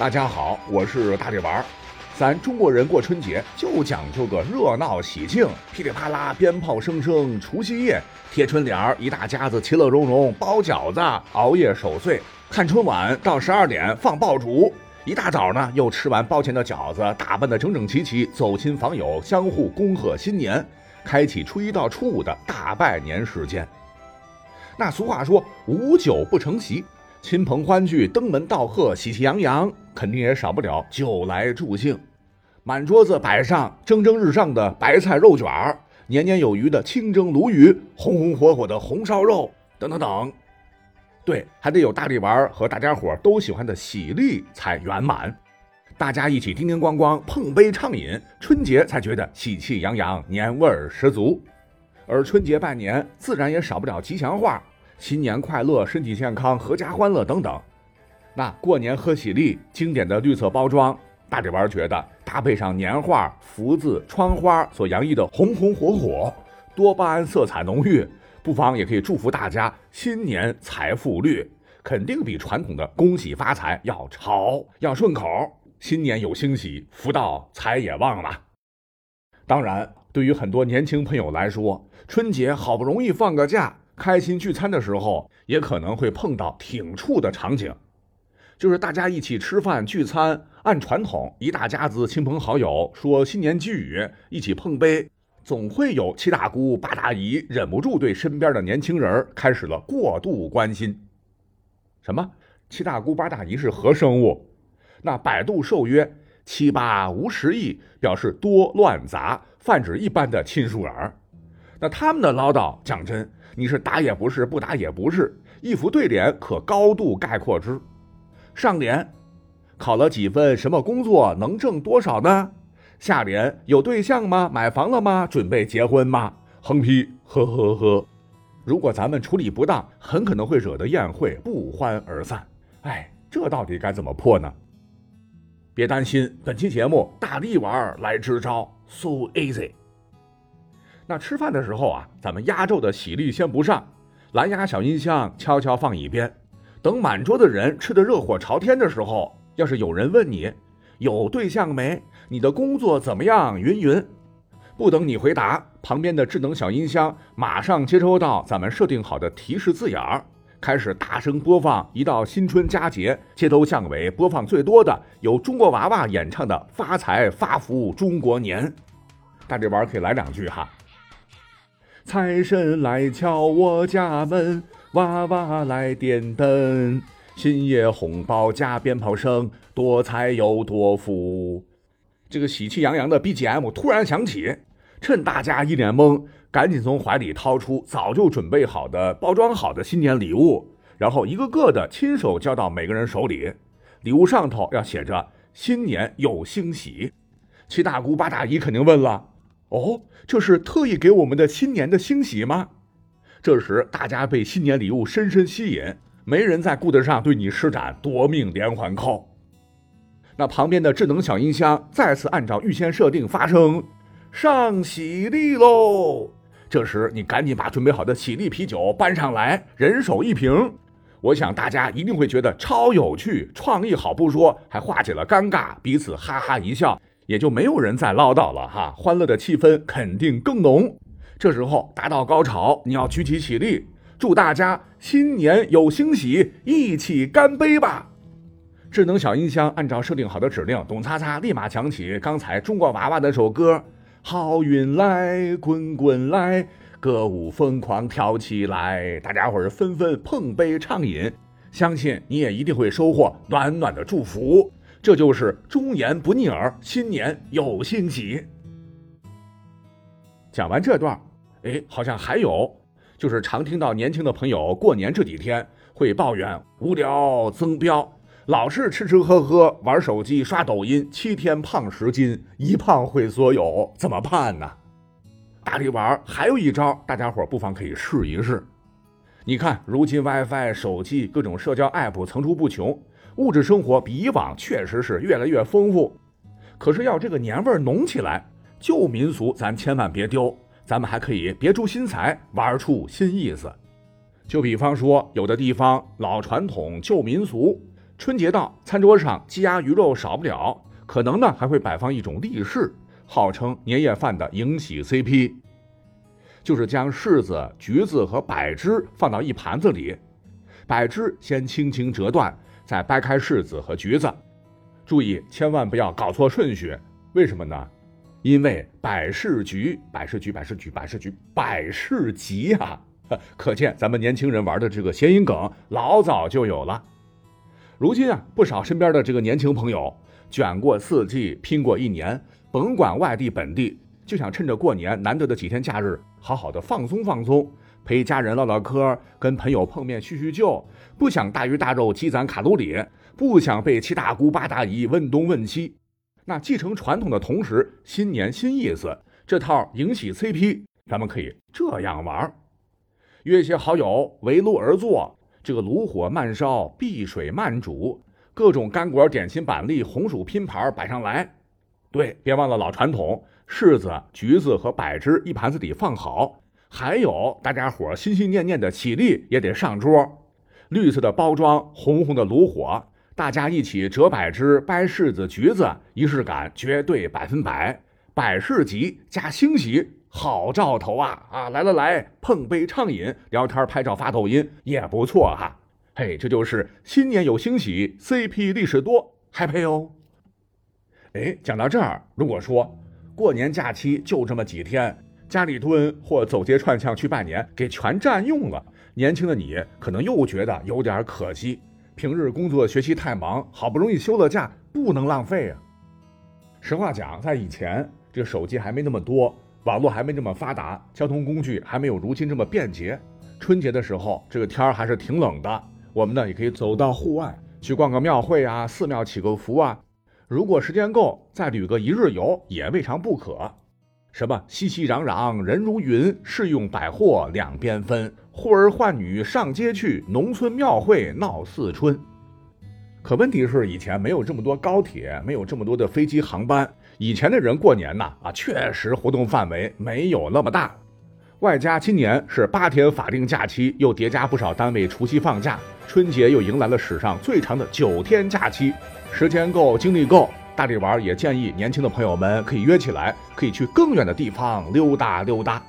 大家好，我是大力丸儿。咱中国人过春节就讲究个热闹喜庆，噼里啪啦鞭炮声声，除夕夜贴春联儿，一大家子其乐融融，包饺子，熬夜守岁，看春晚到十二点放爆竹，一大早呢又吃完包前的饺子，打扮的整整齐齐，走亲访友，相互恭贺新年，开启初一到初五的大拜年时间。那俗话说，无酒不成席。亲朋欢聚，登门道贺，喜气洋洋，肯定也少不了酒来助兴。满桌子摆上蒸蒸日上的白菜肉卷儿，年年有余的清蒸鲈鱼，红红火火的红烧肉，等等等。对，还得有大力丸和大家伙都喜欢的喜力才圆满。大家一起叮叮咣咣碰杯畅饮，春节才觉得喜气洋洋，年味儿十足。而春节拜年，自然也少不了吉祥话。新年快乐，身体健康，阖家欢乐等等。那过年喝喜力，经典的绿色包装，大嘴巴觉得搭配上年画、福字、窗花所洋溢的红红火火，多巴胺色彩浓郁，不妨也可以祝福大家新年财富绿，肯定比传统的恭喜发财要潮，要顺口。新年有惊喜，福到财也旺了。当然，对于很多年轻朋友来说，春节好不容易放个假。开心聚餐的时候，也可能会碰到挺怵的场景，就是大家一起吃饭聚餐，按传统，一大家子亲朋好友说新年寄语，一起碰杯，总会有七大姑八大姨忍不住对身边的年轻人开始了过度关心。什么？七大姑八大姨是何生物？那百度授曰七八无实意，表示多乱杂，泛指一般的亲属儿。那他们的唠叨，讲真。你是打也不是，不打也不是，一副对联可高度概括之。上联，考了几分什么工作，能挣多少呢？下联，有对象吗？买房了吗？准备结婚吗？横批，呵呵呵。如果咱们处理不当，很可能会惹得宴会不欢而散。哎，这到底该怎么破呢？别担心，本期节目大力丸来支招，so easy。那吃饭的时候啊，咱们压轴的喜力先不上，蓝牙小音箱悄悄放一边。等满桌的人吃得热火朝天的时候，要是有人问你有对象没，你的工作怎么样，云云，不等你回答，旁边的智能小音箱马上接收到咱们设定好的提示字眼儿，开始大声播放一到新春佳节街头巷尾播放最多的由中国娃娃演唱的《发财发福中国年》。大力丸可以来两句哈。财神来敲我家门，娃娃来点灯，新 ye 红包加鞭炮声，多财又多福。这个喜气洋洋的 BGM 突然响起，趁大家一脸懵，赶紧从怀里掏出早就准备好的、包装好的新年礼物，然后一个个的亲手交到每个人手里。礼物上头要写着“新年有惊喜”。七大姑八大姨肯定问了。哦，这是特意给我们的新年的惊喜吗？这时大家被新年礼物深深吸引，没人再顾得上对你施展夺命连环扣。那旁边的智能小音箱再次按照预先设定发声：“上喜力喽！”这时你赶紧把准备好的喜力啤酒搬上来，人手一瓶。我想大家一定会觉得超有趣，创意好不说，还化解了尴尬，彼此哈哈一笑。也就没有人再唠叨了哈，欢乐的气氛肯定更浓。这时候达到高潮，你要举起起立，祝大家新年有惊喜，一起干杯吧！智能小音箱按照设定好的指令，咚嚓嚓立马响起刚才中国娃娃那首歌：好运来滚滚来，歌舞疯狂跳起来，大家伙儿纷纷碰杯畅饮，相信你也一定会收获暖暖的祝福。这就是忠言不逆耳，新年有新喜。讲完这段，哎，好像还有，就是常听到年轻的朋友过年这几天会抱怨无聊、增膘，老是吃吃喝喝、玩手机、刷抖音，七天胖十斤，一胖毁所有，怎么办呢？大力丸还有一招，大家伙不妨可以试一试。你看，如今 WiFi、手机各种社交 App 层出不穷。物质生活比以往确实是越来越丰富，可是要这个年味浓起来，旧民俗咱千万别丢，咱们还可以别出心裁，玩出新意思。就比方说，有的地方老传统旧民俗，春节到，餐桌上鸡鸭鱼肉少不了，可能呢还会摆放一种立式，号称年夜饭的迎喜 CP，就是将柿子、橘子和柏枝放到一盘子里，柏枝先轻轻折断，再掰开柿子和橘子。注意，千万不要搞错顺序。为什么呢？因为百事橘、百事橘、百事橘、百事橘、百事吉啊！可见咱们年轻人玩的这个谐音梗老早就有了。如今啊，不少身边的这个年轻朋友卷过四季，拼过一年，甭管外地本地，就想趁着过年难得的几天假日，好好的放松放松，陪家人唠唠嗑，跟朋友碰面叙叙旧，不想大鱼大肉积攒卡路里，不想被七大姑八大姨问东问西。那继承传统的同时，新年新意思，这套迎喜 CP，咱们可以这样玩：约些好友围炉而坐，这个炉火慢烧，碧水慢煮，各种干果、点心、板栗、红薯拼盘摆上来。对，别忘了老传统，柿子、橘子和柏枝一盘子底放好，还有大家伙心心念念的喜力也得上桌。绿色的包装，红红的炉火。大家一起折柏枝、掰柿子、橘子，仪式感绝对百分百。百事吉加欣喜，好兆头啊！啊，来来来，碰杯畅饮，聊天、拍照、发抖音也不错哈。嘿，这就是新年有惊喜，CP 历史多，，happy 哦。哎，讲到这儿，如果说过年假期就这么几天，家里蹲或走街串巷去拜年，给全占用了，年轻的你可能又觉得有点可惜。平日工作学习太忙，好不容易休了假，不能浪费啊！实话讲，在以前，这手机还没那么多，网络还没这么发达，交通工具还没有如今这么便捷。春节的时候，这个天儿还是挺冷的，我们呢也可以走到户外去逛个庙会啊，寺庙祈个福啊。如果时间够，再旅个一日游也未尝不可。什么熙熙攘攘人如云，市用百货两边分。呼儿唤女上街去，农村庙会闹四春。可问题是，以前没有这么多高铁，没有这么多的飞机航班。以前的人过年呐，啊，确实活动范围没有那么大。外加今年是八天法定假期，又叠加不少单位除夕放假，春节又迎来了史上最长的九天假期，时间够，精力够。大力丸也建议年轻的朋友们可以约起来，可以去更远的地方溜达溜达。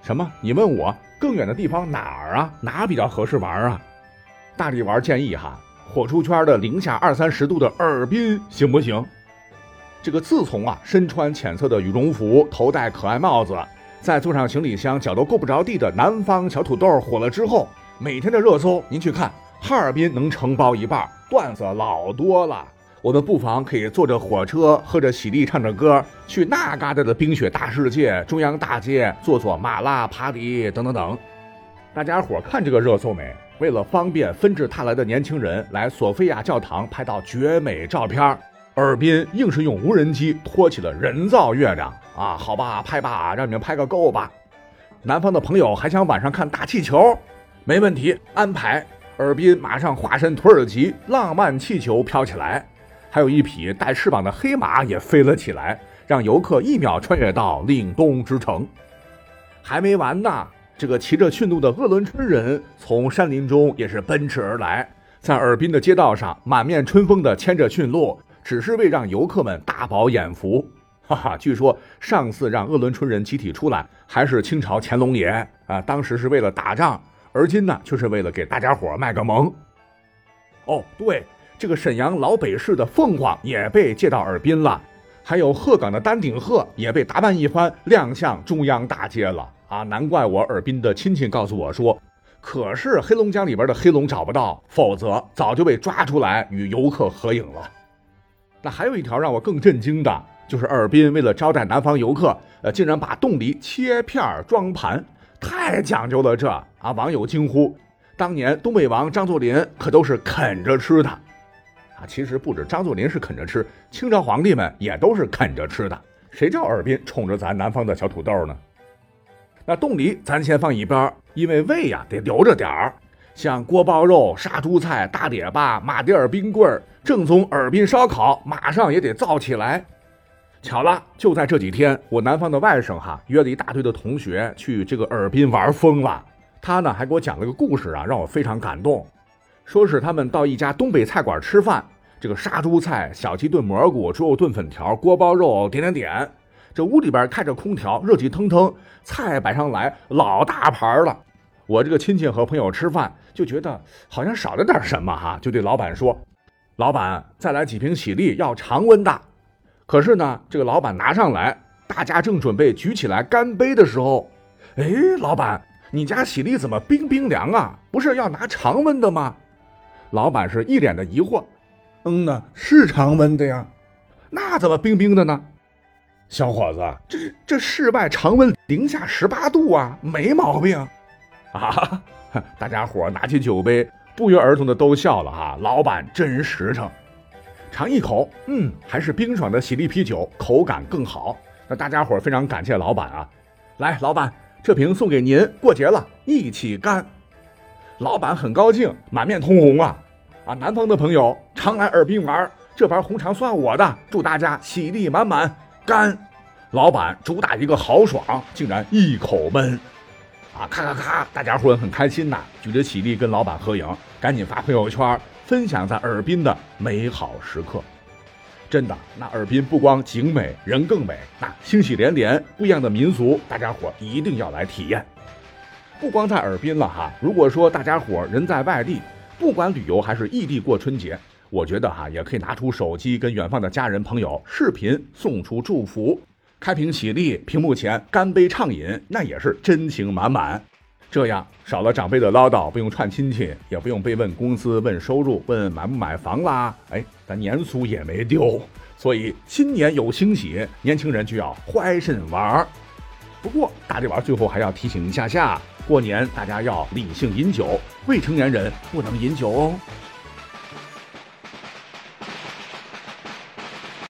什么？你问我更远的地方哪儿啊？哪比较合适玩啊？大力丸建议哈，火出圈的零下二三十度的尔滨行不行？这个自从啊身穿浅色的羽绒服，头戴可爱帽子，再坐上行李箱脚都够不着地的南方小土豆火了之后，每天的热搜您去看，哈尔滨能承包一半，段子老多了。我们不妨可以坐着火车，喝着喜力，唱着歌，去那嘎达的冰雪大世界、中央大街做做麻辣扒梨等等等。大家伙看这个热搜没？为了方便纷至沓来的年轻人来索菲亚教堂拍到绝美照片，尔滨硬是用无人机托起了人造月亮啊！好吧，拍吧，让你们拍个够吧。南方的朋友还想晚上看大气球？没问题，安排。尔滨马上化身土耳其，浪漫气球飘起来。还有一匹带翅膀的黑马也飞了起来，让游客一秒穿越到岭东之城。还没完呢，这个骑着驯鹿的鄂伦春人从山林中也是奔驰而来，在尔滨的街道上满面春风的牵着驯鹿，只是为让游客们大饱眼福。哈哈，据说上次让鄂伦春人集体出来，还是清朝乾隆爷啊，当时是为了打仗，而今呢，却是为了给大家伙卖个萌。哦，对。这个沈阳老北市的凤凰也被借到尔滨了，还有鹤岗的丹顶鹤也被打扮一番亮相中央大街了啊！难怪我尔滨的亲戚告诉我说，可是黑龙江里边的黑龙找不到，否则早就被抓出来与游客合影了。那还有一条让我更震惊的，就是尔滨为了招待南方游客，呃，竟然把冻梨切片装盘，太讲究了这啊！网友惊呼，当年东北王张作霖可都是啃着吃的。啊，其实不止张作霖是啃着吃，清朝皇帝们也都是啃着吃的。谁叫尔滨宠着咱南方的小土豆呢？那冻梨咱先放一边，因为胃呀得留着点儿。像锅包肉、杀猪菜、大列巴、马迭尔冰棍儿、正宗尔滨烧烤，马上也得造起来。巧了，就在这几天，我南方的外甥哈约了一大堆的同学去这个尔滨玩疯了。他呢还给我讲了个故事啊，让我非常感动。说是他们到一家东北菜馆吃饭，这个杀猪菜、小鸡炖蘑菇、猪肉炖粉条、锅包肉，点点点。这屋里边开着空调，热气腾腾，菜摆上来老大盘了。我这个亲戚和朋友吃饭就觉得好像少了点什么哈，就对老板说：“老板，再来几瓶喜力，要常温的。”可是呢，这个老板拿上来，大家正准备举起来干杯的时候，哎，老板，你家喜力怎么冰冰凉啊？不是要拿常温的吗？老板是一脸的疑惑。嗯呢，是常温的呀。那怎么冰冰的呢？小伙子，这是这室外常温零下十八度啊，没毛病。啊，大家伙拿起酒杯，不约而同的都笑了哈。老板真实诚。尝一口，嗯，还是冰爽的喜力啤酒，口感更好。那大家伙非常感谢老板啊！来，老板，这瓶送给您，过节了，一起干。老板很高兴，满面通红啊！啊，南方的朋友常来尔滨玩，这盘红肠算我的，祝大家喜力满满，干！老板主打一个豪爽，竟然一口闷。啊，咔咔咔，大家伙很开心呐，举着喜力跟老板合影，赶紧发朋友圈。分享在尔滨的美好时刻，真的，那尔滨不光景美，人更美，那欣喜连连，不一样的民俗，大家伙一定要来体验。不光在尔滨了哈，如果说大家伙人在外地，不管旅游还是异地过春节，我觉得哈也可以拿出手机跟远方的家人朋友视频送出祝福，开瓶喜力，屏幕前干杯畅饮，那也是真情满满。这样少了长辈的唠叨，不用串亲戚，也不用被问工资、问收入、问买不买房啦。哎，咱年俗也没丢，所以新年有惊喜，年轻人就要怀身玩儿。不过大力丸最后还要提醒一下下，过年大家要理性饮酒，未成年人不能饮酒哦。